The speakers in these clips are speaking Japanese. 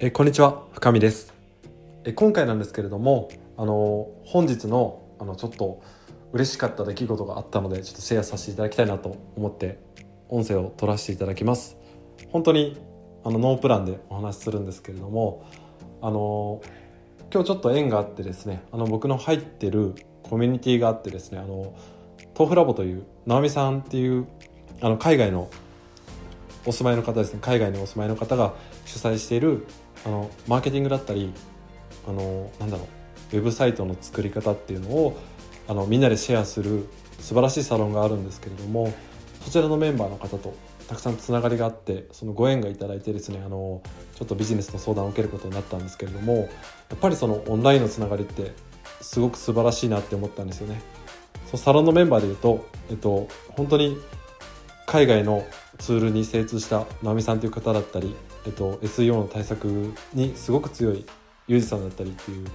えこんにちは深見です。え今回なんですけれどもあの本日のあのちょっと嬉しかった出来事があったのでちょっとシェアさせていただきたいなと思って音声を取らせていただきます。本当にあのノープランでお話しするんですけれどもあの今日ちょっと縁があってですねあの僕の入ってるコミュニティがあってですねあの豆腐ラボという直美さんっていうあの海外のお住まいの方ですね海外にお住まいの方が主催しているあのマーケティングだったりあのなんだろうウェブサイトの作り方っていうのをあのみんなでシェアする素晴らしいサロンがあるんですけれどもそちらのメンバーの方とたくさんつながりがあってそのご縁がいただいてですねあのちょっとビジネスの相談を受けることになったんですけれどもやっぱりそのオンラインのつながりってすごく素晴らしいなって思ったんですよね。そのサロンのメンバーでいうと、えっと、本当に海外のツールに精通した直美さんという方だったり、えっと、SEO の対策にすごく強いユージさんだったりっていう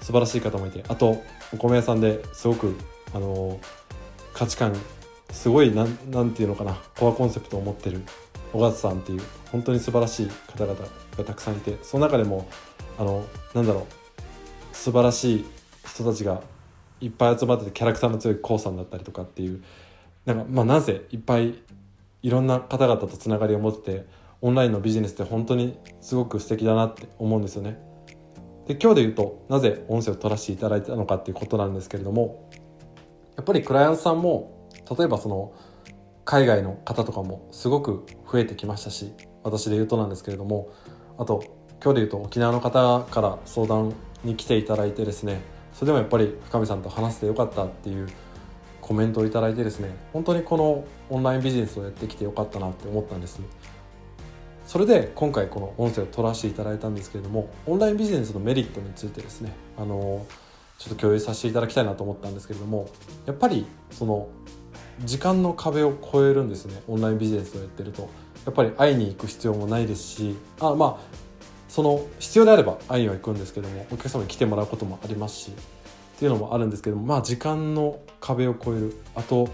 素晴らしい方もいてあとお米屋さんですごくあの価値観すごいなんなんていうのかなコアコンセプトを持ってる小勝さんっていう本当に素晴らしい方々がたくさんいてその中でもあのなんだろう素晴らしい人たちがいっぱい集まっててキャラクターの強い k o さんだったりとかっていうなんかまあなぜいっぱいいろんな方々とつながりを持っててオンラインのビジネスって本当にすごく素敵だなって思うんですよね。で今日で言うとなぜ音声を取らせていただいたのかっていうことなんですけれどもやっぱりクライアントさんも例えばその海外の方とかもすごく増えてきましたし私で言うとなんですけれどもあと今日で言うと沖縄の方から相談に来ていただいてですねそれでもやっぱり深見さんと話してよかったっていうコメントを頂いてですね本当にこのオンラインビジネスをやってきてよかったなって思ったんですそれで今回この音声を取らせていただいたんですけれどもオンラインビジネスのメリットについてですねあのちょっと共有させていただきたいなと思ったんですけれどもやっぱりその時間の壁を越えるんですねオンラインビジネスをやってると。やっぱり会いに行く必要もないですしあまあその必要であれば会いには行くんですけどもお客様に来てもらうこともありますしっていうのもあるんですけどもまあ時間の壁を越える。あと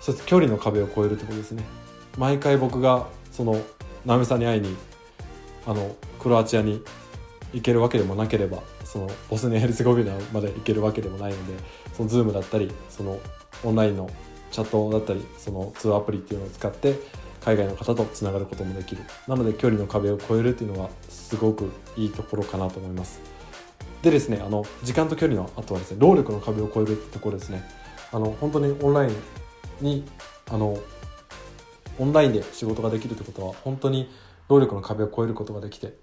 そして距離の壁を越えるってことですね。毎回僕がその直美さんに会いにあのクロアチアに行けるわけでもなければそのボスニア・ヘルツゴビナまで行けるわけでもないのでその Zoom だったりそのオンラインのチャットだったりその通話アプリっていうのを使って海外の方とつながることもできる。なので距離の壁を越えるっていうのはすごくいいところかなと思います。でですねあの時間と距離のあとはですね労力の壁を越えるってところですねあの本当にオンラインにあのオンラインで仕事ができるってことは本当に労力の壁を越えることができて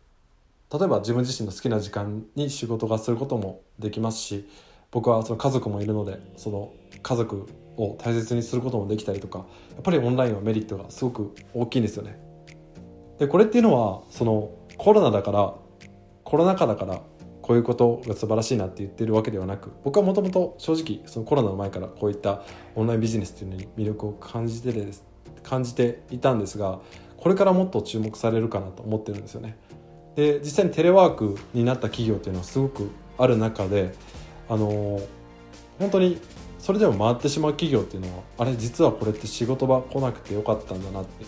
例えば自分自身の好きな時間に仕事がすることもできますし僕はその家族もいるのでその家族を大切にすることもできたりとかやっぱりオンラインはメリットがすごく大きいんですよね。でこれっていうのはそのコロナだからコロナ禍だからこういうことが素晴らしいなって言ってるわけではなく僕はもともと正直そのコロナの前からこういったオンラインビジネスっていうのに魅力を感じてです感じていたんですがこれからもっと注目されるかなと思ってるんですよね。で実際にテレワークになった企業っていうのはすごくある中であの本当にそれでも回ってしまう企業っていうのはあれ実はこれって仕事場来なくてよかったんだなって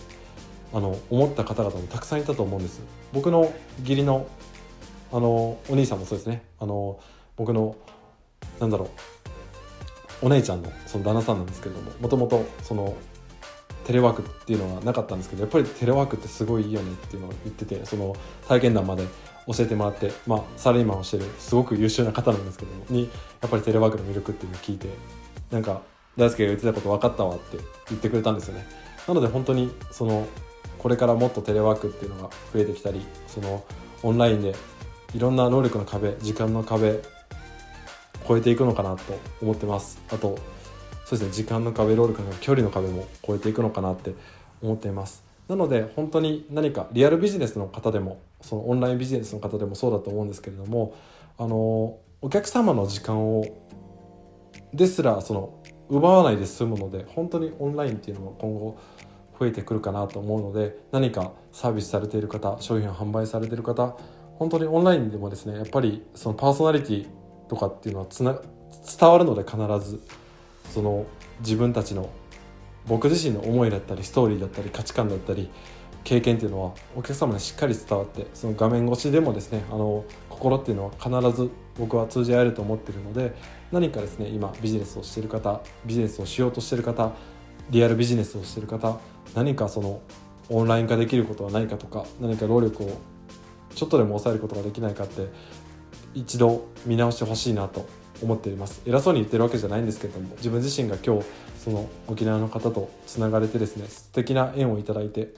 あの思った方々もたくさんいたと思うんです僕の義理のあのお兄さんもそうですね。あの僕のなんだろうお姉ちゃんのその旦那さんなんですけれどももともとそのテレワークっていうのはなかったんですけどやっぱりテレワークってすごいいいよねっていうのを言っててその体験談まで教えてもらって、まあ、サラリーマンをしてるすごく優秀な方なんですけどもにやっぱりテレワークの魅力っていうのを聞いてなんか大輔が言ってたこと分かったわって言ってくれたんですよね。なので本当にそのこれからもっとテレワークっていうのが増えてきたりそのオンラインでいろんな能力の壁時間の壁超えていくのかなと思ってます。あとそうですね時間の壁労力の距離の壁も超えていくのかなって思っています。なので本当に何かリアルビジネスの方でもそのオンラインビジネスの方でもそうだと思うんですけれどもあのお客様の時間をですらその奪わないで済むので本当にオンラインっていうのも今後増えてくるかなと思うので何かサービスされている方商品を販売されている方本当にオンラインでもですねやっぱりそのパーソナリティとかっていうのはつな伝わるので必ずその自分たちの僕自身の思いだったりストーリーだったり価値観だったり経験っていうのはお客様にしっかり伝わってその画面越しでもですねあの心っていうのは必ず僕は通じ合えると思ってるので何かですね今ビジネスをしてる方ビジネスをしようとしてる方リアルビジネスをしてる方何かそのオンライン化できることはないかとか何か労力をちょっとでも抑えることができないかって一度見直してほしいなと思っています。偉そうに言ってるわけじゃないんですけども自分自身が今日その沖縄の方とつながれてですね素敵な縁をいただいて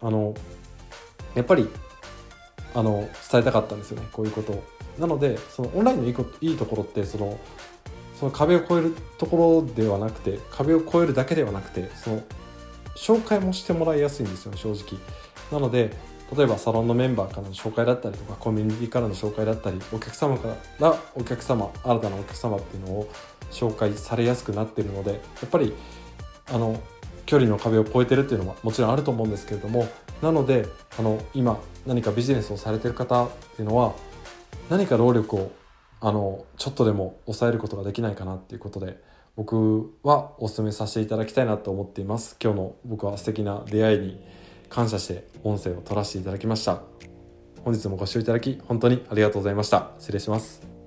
あのやっぱりあの伝えたかったんですよねこういうことを。なのでそのオンラインのいいこいいところってそのその壁を越えるところではなくて壁を越えるだけではなくてその紹介もしてもらいやすいんですよね正直。なので例えばサロンのメンバーからの紹介だったりとかコミュニティからの紹介だったりお客様からお客様新たなお客様っていうのを紹介されやすくなってるのでやっぱりあの距離の壁を越えてるっていうのはもちろんあると思うんですけれどもなのであの今何かビジネスをされてる方っていうのは何か労力をあのちょっとでも抑えることができないかなっていうことで僕はお勧めさせていただきたいなと思っています。今日の僕は素敵な出会いに感謝して音声を取らせていただきました。本日もご視聴いただき本当にありがとうございました。失礼します。